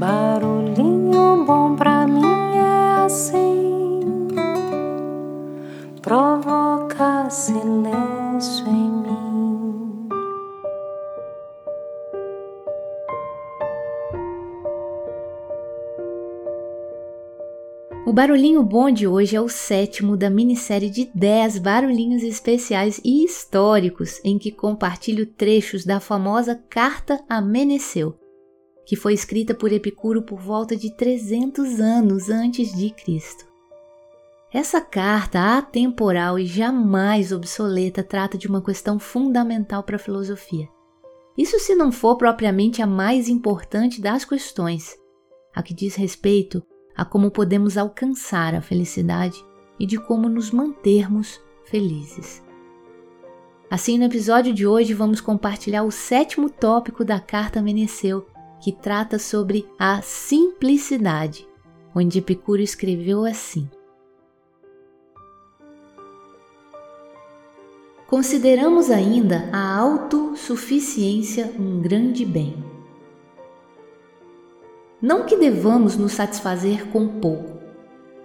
Barulhinho bom pra mim é assim, provoca silêncio em mim. O Barulhinho Bom de hoje é o sétimo da minissérie de 10 barulhinhos especiais e históricos em que compartilho trechos da famosa Carta a Meneceu, que foi escrita por Epicuro por volta de 300 anos antes de Cristo. Essa carta atemporal e jamais obsoleta trata de uma questão fundamental para a filosofia. Isso se não for propriamente a mais importante das questões, a que diz respeito a como podemos alcançar a felicidade e de como nos mantermos felizes. Assim, no episódio de hoje, vamos compartilhar o sétimo tópico da Carta Meneceu, que trata sobre a simplicidade, onde Epicuro escreveu assim: Consideramos ainda a autossuficiência um grande bem. Não que devamos nos satisfazer com pouco,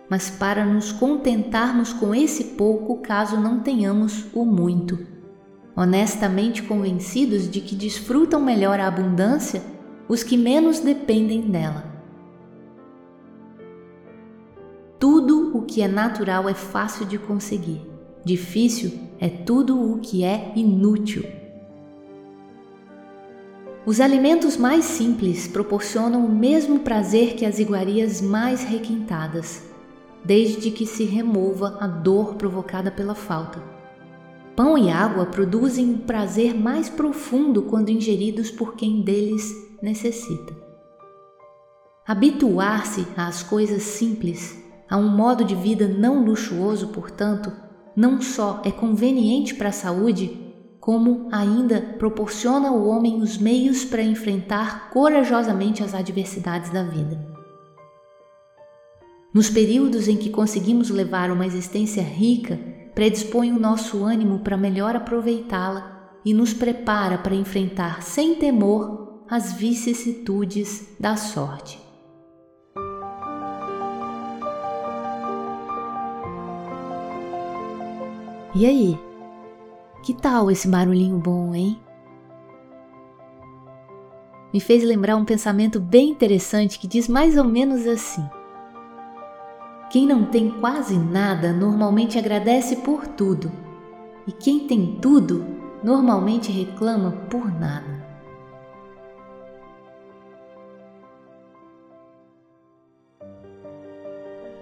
mas para nos contentarmos com esse pouco caso não tenhamos o muito, honestamente convencidos de que desfrutam melhor a abundância os que menos dependem dela. Tudo o que é natural é fácil de conseguir, difícil é tudo o que é inútil. Os alimentos mais simples proporcionam o mesmo prazer que as iguarias mais requintadas, desde que se remova a dor provocada pela falta. Pão e água produzem um prazer mais profundo quando ingeridos por quem deles necessita. Habituar-se às coisas simples, a um modo de vida não luxuoso, portanto, não só é conveniente para a saúde, como ainda proporciona ao homem os meios para enfrentar corajosamente as adversidades da vida. Nos períodos em que conseguimos levar uma existência rica, predispõe o nosso ânimo para melhor aproveitá-la e nos prepara para enfrentar sem temor as vicissitudes da sorte. E aí? Que tal esse barulhinho bom, hein? Me fez lembrar um pensamento bem interessante que diz mais ou menos assim: Quem não tem quase nada normalmente agradece por tudo, e quem tem tudo normalmente reclama por nada.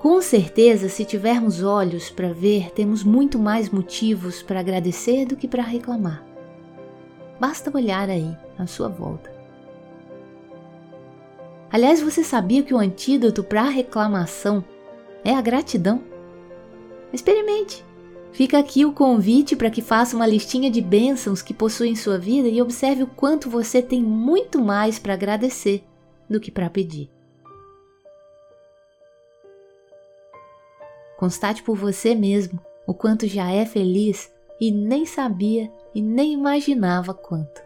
Com certeza, se tivermos olhos para ver, temos muito mais motivos para agradecer do que para reclamar. Basta olhar aí, à sua volta. Aliás, você sabia que o antídoto para a reclamação é a gratidão? Experimente! Fica aqui o convite para que faça uma listinha de bênçãos que possui em sua vida e observe o quanto você tem muito mais para agradecer do que para pedir. Constate por você mesmo o quanto já é feliz e nem sabia e nem imaginava quanto.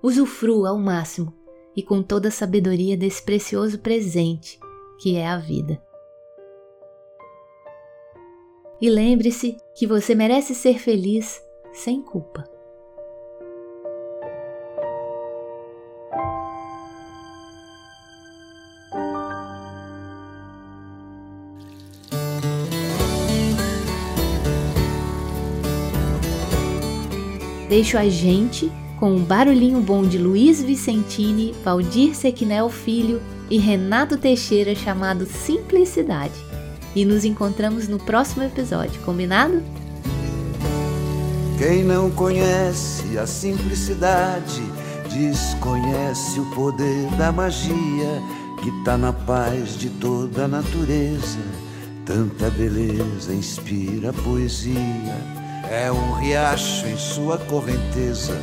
Usufrua ao máximo e com toda a sabedoria desse precioso presente que é a vida. E lembre-se que você merece ser feliz sem culpa. Deixo a gente com um barulhinho bom de Luiz Vicentini, Valdir Sequinel Filho e Renato Teixeira chamado Simplicidade. E nos encontramos no próximo episódio, combinado? Quem não conhece a simplicidade desconhece o poder da magia que tá na paz de toda a natureza. Tanta beleza inspira poesia é um riacho em sua correnteza,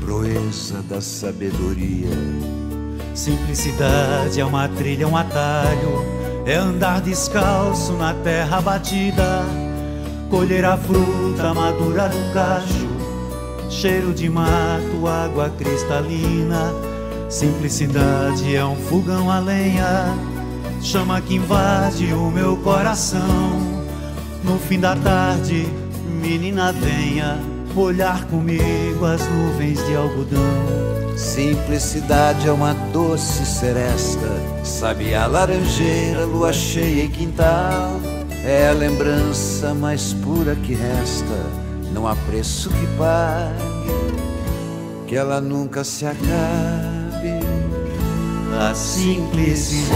proeza da sabedoria. Simplicidade é uma trilha, um atalho, é andar descalço na terra batida, colher a fruta madura do cacho, cheiro de mato, água cristalina. Simplicidade é um fogão a lenha, chama que invade o meu coração. No fim da tarde, menina, venha olhar comigo as nuvens de algodão. Simplicidade é uma doce seresta, sabe a laranjeira, lua cheia e quintal. É a lembrança mais pura que resta, não há preço que pague, que ela nunca se acabe. A simplicidade.